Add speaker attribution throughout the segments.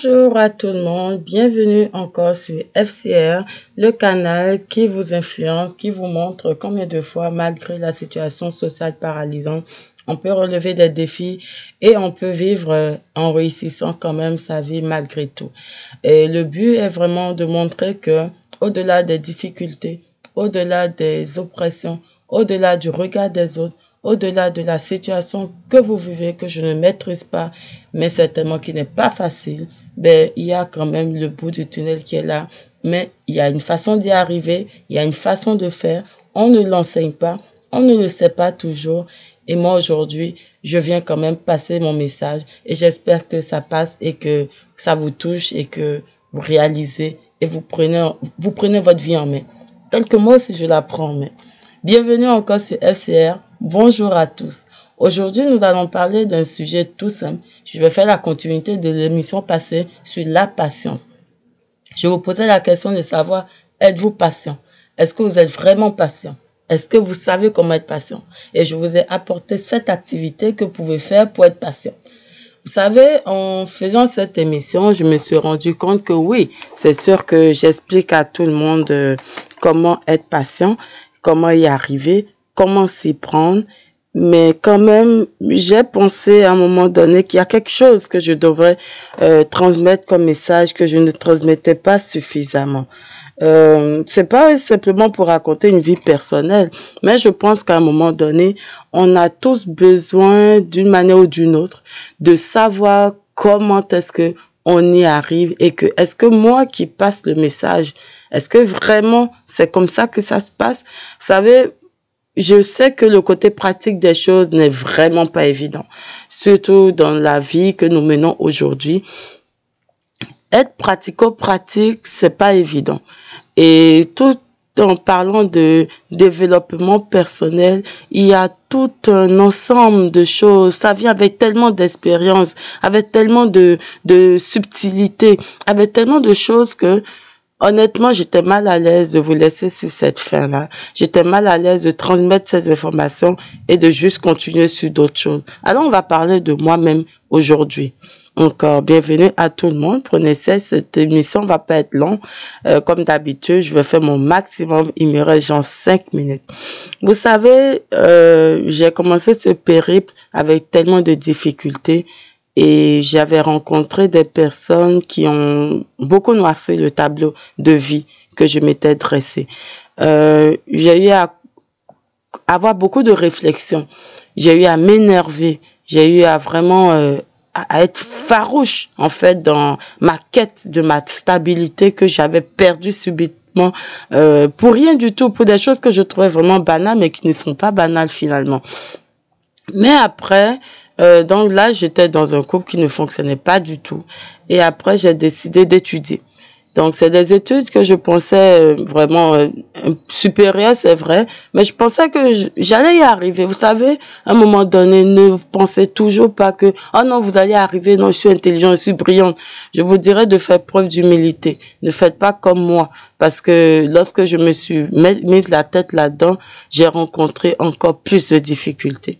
Speaker 1: Bonjour à tout le monde, bienvenue encore sur FCR, le canal qui vous influence, qui vous montre combien de fois, malgré la situation sociale paralysante, on peut relever des défis et on peut vivre en réussissant quand même sa vie malgré tout. Et le but est vraiment de montrer que, au-delà des difficultés, au-delà des oppressions, au-delà du regard des autres, au-delà de la situation que vous vivez, que je ne maîtrise pas, mais certainement qui n'est pas facile, ben, il y a quand même le bout du tunnel qui est là. Mais il y a une façon d'y arriver, il y a une façon de faire. On ne l'enseigne pas, on ne le sait pas toujours. Et moi, aujourd'hui, je viens quand même passer mon message et j'espère que ça passe et que ça vous touche et que vous réalisez et vous prenez, vous prenez votre vie en main. Tel que moi aussi, je la prends en main. Bienvenue encore sur FCR. Bonjour à tous. Aujourd'hui, nous allons parler d'un sujet tout simple. Je vais faire la continuité de l'émission passée sur la patience. Je vous posais la question de savoir, êtes-vous patient? Est-ce que vous êtes vraiment patient? Est-ce que vous savez comment être patient? Et je vous ai apporté cette activité que vous pouvez faire pour être patient. Vous savez, en faisant cette émission, je me suis rendu compte que oui, c'est sûr que j'explique à tout le monde euh, comment être patient, comment y arriver, comment s'y prendre mais quand même, j'ai pensé à un moment donné qu'il y a quelque chose que je devrais euh, transmettre comme message que je ne transmettais pas suffisamment. Euh, c'est pas simplement pour raconter une vie personnelle, mais je pense qu'à un moment donné, on a tous besoin d'une manière ou d'une autre de savoir comment est-ce que on y arrive et que est-ce que moi qui passe le message, est-ce que vraiment c'est comme ça que ça se passe? Vous savez, je sais que le côté pratique des choses n'est vraiment pas évident, surtout dans la vie que nous menons aujourd'hui. Être pratico-pratique, c'est pas évident. Et tout en parlant de développement personnel, il y a tout un ensemble de choses. Ça vient avec tellement d'expérience, avec tellement de, de subtilité, avec tellement de choses que Honnêtement, j'étais mal à l'aise de vous laisser sur cette fin-là. J'étais mal à l'aise de transmettre ces informations et de juste continuer sur d'autres choses. Alors, on va parler de moi-même aujourd'hui. Encore bienvenue à tout le monde. Prenez ça, cette émission va pas être longue. Euh, comme d'habitude, je vais faire mon maximum. Il me reste genre 5 minutes. Vous savez, euh, j'ai commencé ce périple avec tellement de difficultés et j'avais rencontré des personnes qui ont beaucoup noirci le tableau de vie que je m'étais dressé. Euh, j'ai eu à avoir beaucoup de réflexions. J'ai eu à m'énerver. J'ai eu à vraiment euh, à être farouche en fait dans ma quête de ma stabilité que j'avais perdue subitement euh, pour rien du tout, pour des choses que je trouvais vraiment banales mais qui ne sont pas banales finalement. Mais après, euh, donc là, j'étais dans un couple qui ne fonctionnait pas du tout. Et après, j'ai décidé d'étudier. Donc, c'est des études que je pensais euh, vraiment euh, supérieures, c'est vrai, mais je pensais que j'allais y arriver. Vous savez, à un moment donné, ne pensez toujours pas que, oh non, vous allez arriver, non, je suis intelligent, je suis brillante. Je vous dirais de faire preuve d'humilité. Ne faites pas comme moi, parce que lorsque je me suis mise la tête là-dedans, j'ai rencontré encore plus de difficultés.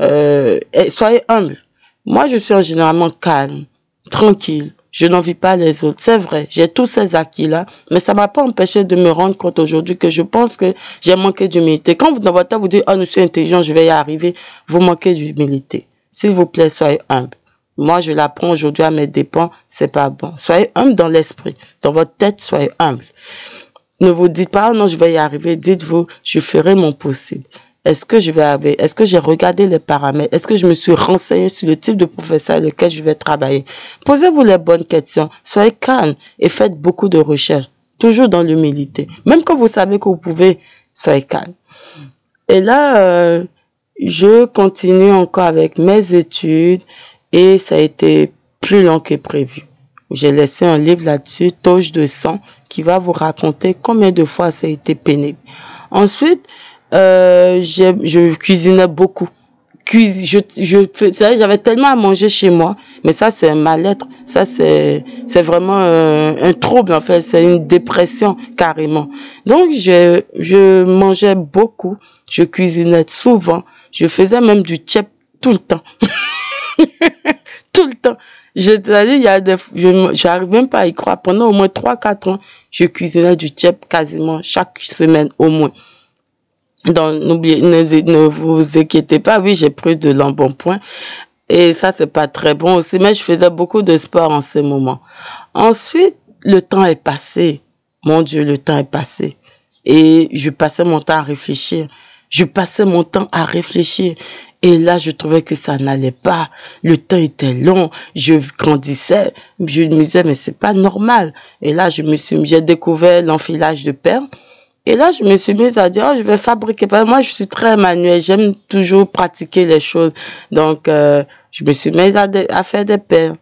Speaker 1: Euh, soyez humble. Moi, je suis généralement calme, tranquille. Je n'envie pas les autres. C'est vrai, j'ai tous ces acquis-là, mais ça m'a pas empêché de me rendre compte aujourd'hui que je pense que j'ai manqué d'humilité. Quand vous dans votre tête, vous dites, oh, je suis intelligent, je vais y arriver, vous manquez d'humilité. S'il vous plaît, soyez humble. Moi, je l'apprends aujourd'hui à mes dépens, c'est pas bon. Soyez humble dans l'esprit. Dans votre tête, soyez humble. Ne vous dites pas, oh non, je vais y arriver. Dites-vous, je ferai mon possible. Est-ce que je vais est-ce que j'ai regardé les paramètres? Est-ce que je me suis renseigné sur le type de professeur avec lequel je vais travailler? Posez-vous les bonnes questions. Soyez calme et faites beaucoup de recherches. Toujours dans l'humilité. Même quand vous savez que vous pouvez, soyez calme. Et là, euh, je continue encore avec mes études et ça a été plus long que prévu. J'ai laissé un livre là-dessus, Touche de sang, qui va vous raconter combien de fois ça a été pénible. Ensuite, euh, je cuisinais beaucoup. Cuis, je, je j'avais tellement à manger chez moi, mais ça c'est un mal-être, ça c'est c'est vraiment euh, un trouble en fait, c'est une dépression carrément. Donc je je mangeais beaucoup, je cuisinais souvent, je faisais même du tchèp tout le temps. tout le temps. Je il y a des, je, j'arrive même pas à y croire. Pendant au moins 3-4 ans, je cuisinais du tchèp quasiment chaque semaine au moins. N'oubliez, ne, ne vous inquiétez pas. Oui, j'ai pris de l'embonpoint. Et ça, c'est pas très bon aussi. Mais je faisais beaucoup de sport en ce moment. Ensuite, le temps est passé. Mon Dieu, le temps est passé. Et je passais mon temps à réfléchir. Je passais mon temps à réfléchir. Et là, je trouvais que ça n'allait pas. Le temps était long. Je grandissais. Je me disais, mais c'est pas normal. Et là, je me suis, j'ai découvert l'enfilage de perles. Et là, je me suis mise à dire, oh, je vais fabriquer. Moi, je suis très manuel. J'aime toujours pratiquer les choses. Donc, euh, je me suis mise à, faire des perles.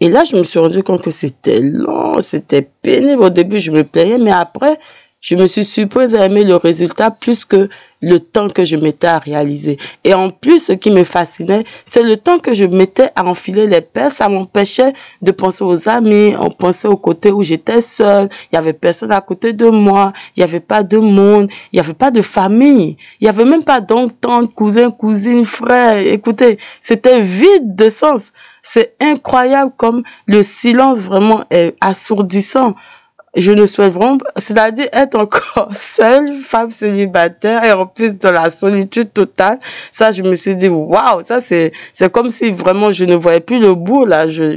Speaker 1: Et là, je me suis rendu compte que c'était long, c'était pénible. Au début, je me plaignais, mais après, je me suis surprise à aimer le résultat plus que le temps que je mettais à réaliser. Et en plus, ce qui me fascinait, c'est le temps que je mettais à enfiler les perles. Ça m'empêchait de penser aux amis, on pensait au côté où j'étais seule. Il y avait personne à côté de moi. Il n'y avait pas de monde. Il n'y avait pas de famille. Il n'y avait même pas d'oncle, tante, cousin, cousine, frère. Écoutez, c'était vide de sens. C'est incroyable comme le silence vraiment est assourdissant je ne souhaite vraiment c'est-à-dire être encore seule, femme célibataire et en plus dans la solitude totale. Ça, je me suis dit, waouh, ça c'est, c'est comme si vraiment je ne voyais plus le bout là. Je,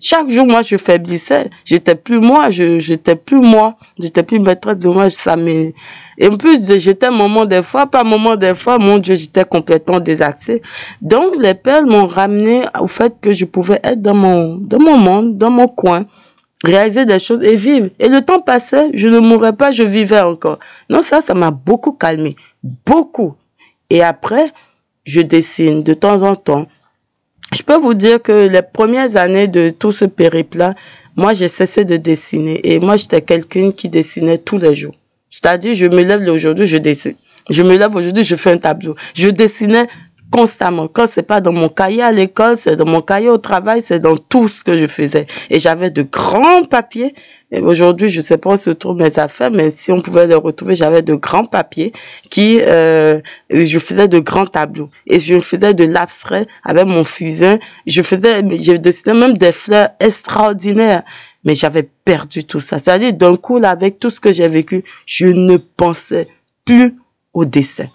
Speaker 1: chaque jour, moi, je faiblissais. J'étais plus moi, je, j'étais plus moi. J'étais plus maîtresse de moi. Ça m'est, et en plus, j'étais moment des fois, pas moment des fois, mon Dieu, j'étais complètement désaxée. Donc, les perles m'ont ramené au fait que je pouvais être dans mon, dans mon monde, dans mon coin réaliser des choses et vivre. Et le temps passait, je ne mourrais pas, je vivais encore. Non, ça, ça m'a beaucoup calmé. Beaucoup. Et après, je dessine de temps en temps. Je peux vous dire que les premières années de tout ce périple-là, moi, j'ai cessé de dessiner. Et moi, j'étais quelqu'un qui dessinait tous les jours. C'est-à-dire, je me lève aujourd'hui, je dessine. Je me lève aujourd'hui, je fais un tableau. Je dessinais constamment. Quand c'est pas dans mon cahier à l'école, c'est dans mon cahier au travail, c'est dans tout ce que je faisais. Et j'avais de grands papiers. Aujourd'hui, je sais pas où se trouvent mes affaires, mais si on pouvait les retrouver, j'avais de grands papiers qui, euh, je faisais de grands tableaux. Et je faisais de l'abstrait avec mon fusain. Je faisais, je dessinais même des fleurs extraordinaires. Mais j'avais perdu tout ça. C'est-à-dire, d'un coup, là, avec tout ce que j'ai vécu, je ne pensais plus au dessin.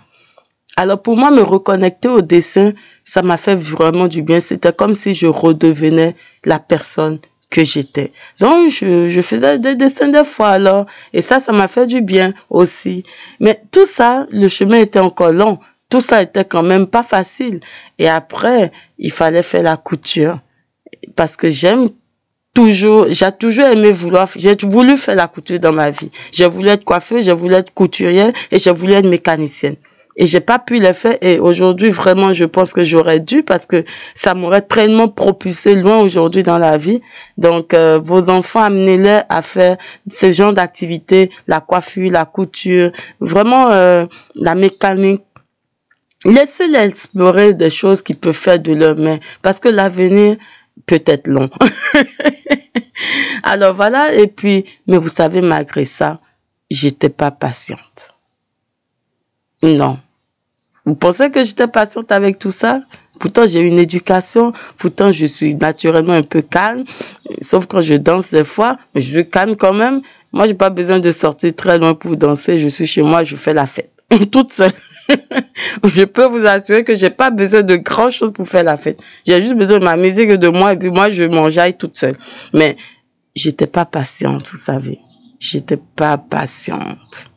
Speaker 1: Alors pour moi, me reconnecter au dessin, ça m'a fait vraiment du bien. C'était comme si je redevenais la personne que j'étais. Donc, je, faisais des dessins des fois alors. Et ça, ça m'a fait du bien aussi. Mais tout ça, le chemin était encore long. Tout ça était quand même pas facile. Et après, il fallait faire la couture. Parce que j'aime toujours, j'ai toujours aimé vouloir, j'ai voulu faire la couture dans ma vie. J'ai voulu être coiffeuse, j'ai voulu être couturière et j'ai voulu être mécanicienne et j'ai pas pu le faire. Et aujourd'hui vraiment je pense que j'aurais dû parce que ça m'aurait tellement propulsé loin aujourd'hui dans la vie. Donc euh, vos enfants amenez-les à faire ce genre d'activité la coiffure la couture vraiment euh, la mécanique. Laissez-les explorer des choses qu'ils peuvent faire de leurs mains parce que l'avenir peut être long. Alors voilà. Et puis mais vous savez malgré ça j'étais pas patiente non. Vous pensez que j'étais patiente avec tout ça? Pourtant, j'ai une éducation. Pourtant, je suis naturellement un peu calme. Sauf quand je danse des fois, mais je suis calme quand même. Moi, j'ai pas besoin de sortir très loin pour danser. Je suis chez moi, je fais la fête. Toute seule. je peux vous assurer que j'ai pas besoin de grand chose pour faire la fête. J'ai juste besoin de ma musique et de moi et puis moi, je m'enjaille toute seule. Mais j'étais pas patiente, vous savez. J'étais pas patiente.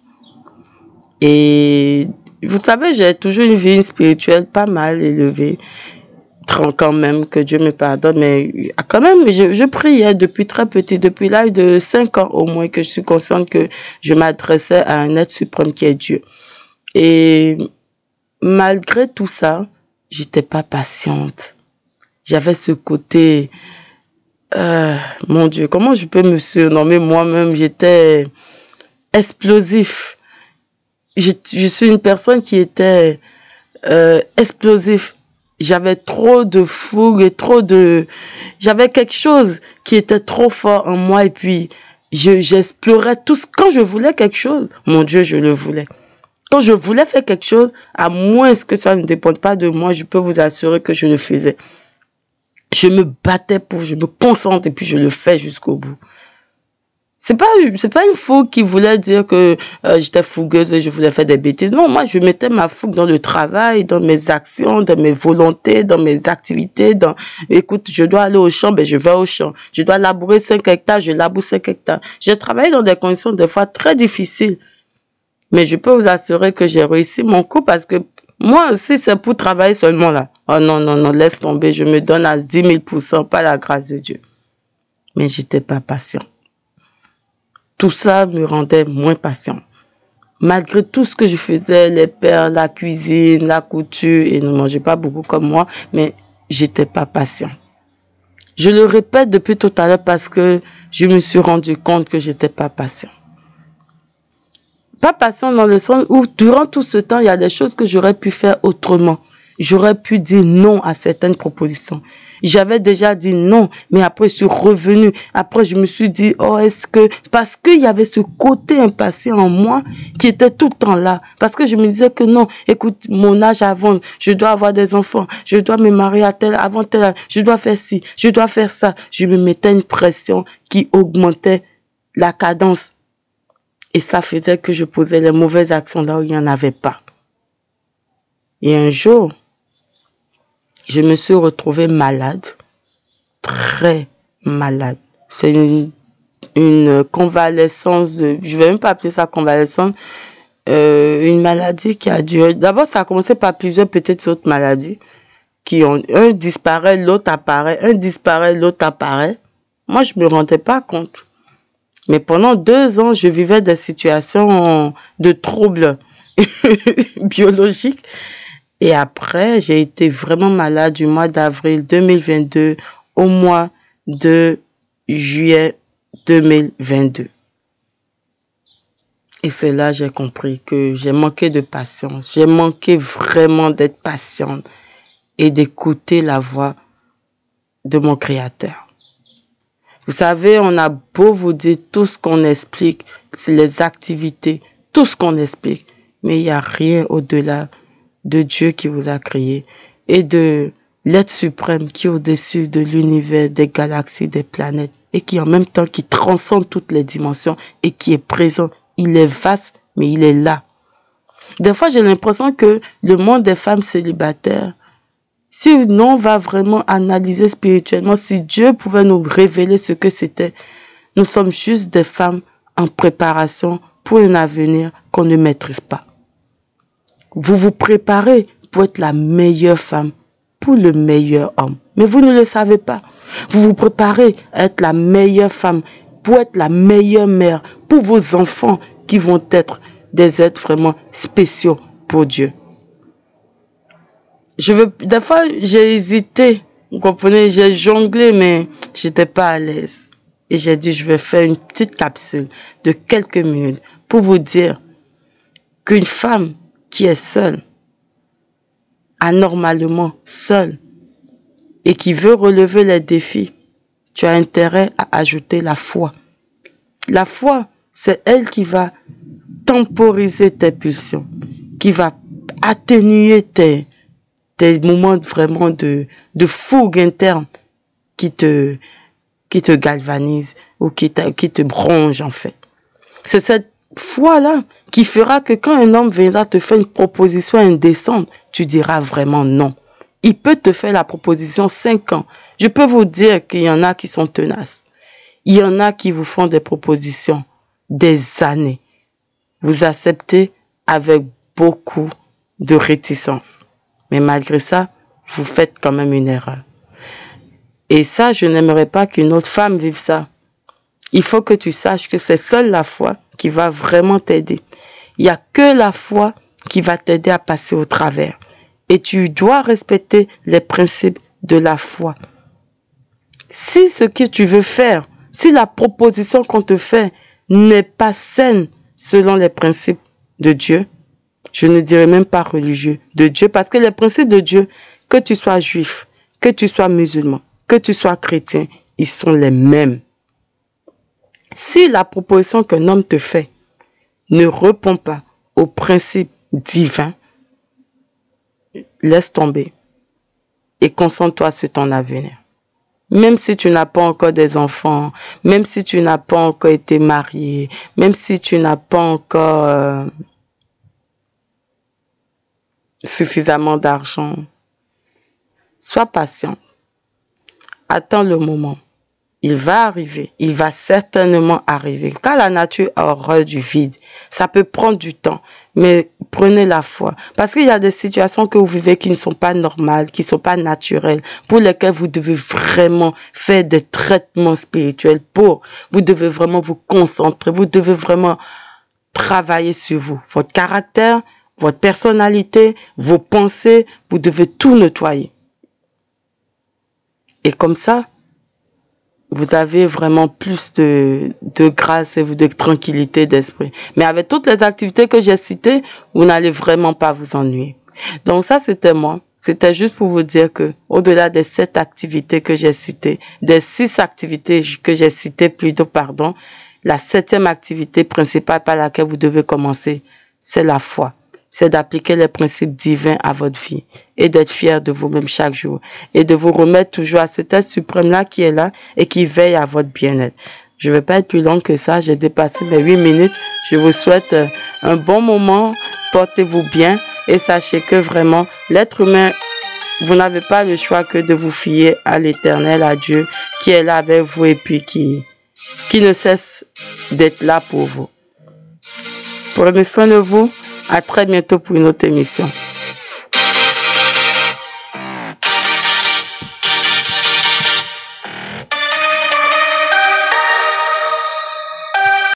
Speaker 1: Et vous savez, j'ai toujours une vie spirituelle pas mal élevée. Quand même, que Dieu me pardonne, mais quand même, je, je priais depuis très petit, depuis l'âge de 5 ans au moins, que je suis consciente que je m'adressais à un être suprême qui est Dieu. Et malgré tout ça, j'étais pas patiente. J'avais ce côté, euh, mon Dieu, comment je peux me surnommer moi-même? J'étais explosif je, je suis une personne qui était euh, explosif. J'avais trop de fougue et trop de... J'avais quelque chose qui était trop fort en moi et puis je j'explorais tout. Quand je voulais quelque chose, mon Dieu, je le voulais. Quand je voulais faire quelque chose, à moins que ça ne dépende pas de moi, je peux vous assurer que je le faisais. Je me battais pour, je me concentre et puis je le fais jusqu'au bout. C'est pas, c'est pas une fougue qui voulait dire que euh, j'étais fougueuse et je voulais faire des bêtises. Non, moi, je mettais ma fougue dans le travail, dans mes actions, dans mes volontés, dans mes activités, dans, écoute, je dois aller au champ, ben, je vais au champ. Je dois labourer 5 hectares, je laboure 5 hectares. J'ai travaillé dans des conditions des fois très difficiles. Mais je peux vous assurer que j'ai réussi mon coup parce que moi aussi, c'est pour travailler seulement là. Oh non, non, non, laisse tomber, je me donne à 10 000% pas la grâce de Dieu. Mais j'étais pas patient. Tout ça me rendait moins patient. Malgré tout ce que je faisais, les pères, la cuisine, la couture, et ne mangeaient pas beaucoup comme moi, mais j'étais pas patient. Je le répète depuis tout à l'heure parce que je me suis rendu compte que j'étais pas patient. Pas patient dans le sens où durant tout ce temps, il y a des choses que j'aurais pu faire autrement. J'aurais pu dire non à certaines propositions. J'avais déjà dit non, mais après je suis revenu. Après je me suis dit, oh, est-ce que, parce qu'il y avait ce côté impatient en moi qui était tout le temps là. Parce que je me disais que non, écoute, mon âge avant, je dois avoir des enfants, je dois me marier à tel, avant tel je dois faire ci, je dois faire ça. Je me mettais une pression qui augmentait la cadence. Et ça faisait que je posais les mauvaises actions là où il n'y en avait pas. Et un jour, je me suis retrouvée malade, très malade. C'est une, convalescence, de, je vais même pas appeler ça convalescence, euh, une maladie qui a duré. D'abord, ça a commencé par plusieurs petites autres maladies qui ont un disparaît, l'autre apparaît, un disparaît, l'autre apparaît. Moi, je me rendais pas compte. Mais pendant deux ans, je vivais des situations de troubles biologiques et après, j'ai été vraiment malade du mois d'avril 2022 au mois de juillet 2022. Et c'est là j'ai compris que j'ai manqué de patience. J'ai manqué vraiment d'être patiente et d'écouter la voix de mon Créateur. Vous savez, on a beau vous dire tout ce qu'on explique, les activités, tout ce qu'on explique, mais il n'y a rien au-delà de Dieu qui vous a créé et de l'être suprême qui est au-dessus de l'univers, des galaxies, des planètes et qui en même temps qui transcende toutes les dimensions et qui est présent. Il est vaste, mais il est là. Des fois, j'ai l'impression que le monde des femmes célibataires, si on va vraiment analyser spirituellement, si Dieu pouvait nous révéler ce que c'était, nous sommes juste des femmes en préparation pour un avenir qu'on ne maîtrise pas. Vous vous préparez pour être la meilleure femme, pour le meilleur homme. Mais vous ne le savez pas. Vous vous préparez à être la meilleure femme, pour être la meilleure mère, pour vos enfants qui vont être des êtres vraiment spéciaux pour Dieu. Je veux, des fois, j'ai hésité. Vous comprenez, j'ai jonglé, mais j'étais pas à l'aise. Et j'ai dit, je vais faire une petite capsule de quelques minutes pour vous dire qu'une femme qui est seul, anormalement seul, et qui veut relever les défis, tu as intérêt à ajouter la foi. La foi, c'est elle qui va temporiser tes pulsions, qui va atténuer tes, tes moments vraiment de, de fougue interne qui te, qui te galvanise ou qui te, qui te bronze en fait. C'est cette foi-là qui fera que quand un homme viendra te faire une proposition indécente, tu diras vraiment non. Il peut te faire la proposition cinq ans. Je peux vous dire qu'il y en a qui sont tenaces. Il y en a qui vous font des propositions des années. Vous acceptez avec beaucoup de réticence. Mais malgré ça, vous faites quand même une erreur. Et ça, je n'aimerais pas qu'une autre femme vive ça. Il faut que tu saches que c'est seule la foi qui va vraiment t'aider. Il n'y a que la foi qui va t'aider à passer au travers. Et tu dois respecter les principes de la foi. Si ce que tu veux faire, si la proposition qu'on te fait n'est pas saine selon les principes de Dieu, je ne dirais même pas religieux, de Dieu, parce que les principes de Dieu, que tu sois juif, que tu sois musulman, que tu sois chrétien, ils sont les mêmes. Si la proposition qu'un homme te fait ne répond pas aux principes divins, laisse tomber et concentre-toi sur ton avenir. Même si tu n'as pas encore des enfants, même si tu n'as pas encore été marié, même si tu n'as pas encore euh, suffisamment d'argent, sois patient. Attends le moment il va arriver, il va certainement arriver. Car la nature a horreur du vide. Ça peut prendre du temps, mais prenez la foi. Parce qu'il y a des situations que vous vivez qui ne sont pas normales, qui ne sont pas naturelles, pour lesquelles vous devez vraiment faire des traitements spirituels pour. Vous devez vraiment vous concentrer, vous devez vraiment travailler sur vous, votre caractère, votre personnalité, vos pensées, vous devez tout nettoyer. Et comme ça, vous avez vraiment plus de, de grâce et de tranquillité d'esprit. Mais avec toutes les activités que j'ai citées, vous n'allez vraiment pas vous ennuyer. Donc ça, c'était moi. C'était juste pour vous dire que, au-delà des sept activités que j'ai citées, des six activités que j'ai citées plutôt, pardon, la septième activité principale par laquelle vous devez commencer, c'est la foi c'est d'appliquer les principes divins à votre vie et d'être fier de vous-même chaque jour et de vous remettre toujours à ce test suprême-là qui est là et qui veille à votre bien-être. Je ne vais pas être plus long que ça. J'ai dépassé mes huit minutes. Je vous souhaite euh, un bon moment. Portez-vous bien et sachez que vraiment, l'être humain, vous n'avez pas le choix que de vous fier à l'éternel, à Dieu, qui est là avec vous et puis qui, qui ne cesse d'être là pour vous. Prenez soin de vous. À très bientôt pour une autre émission.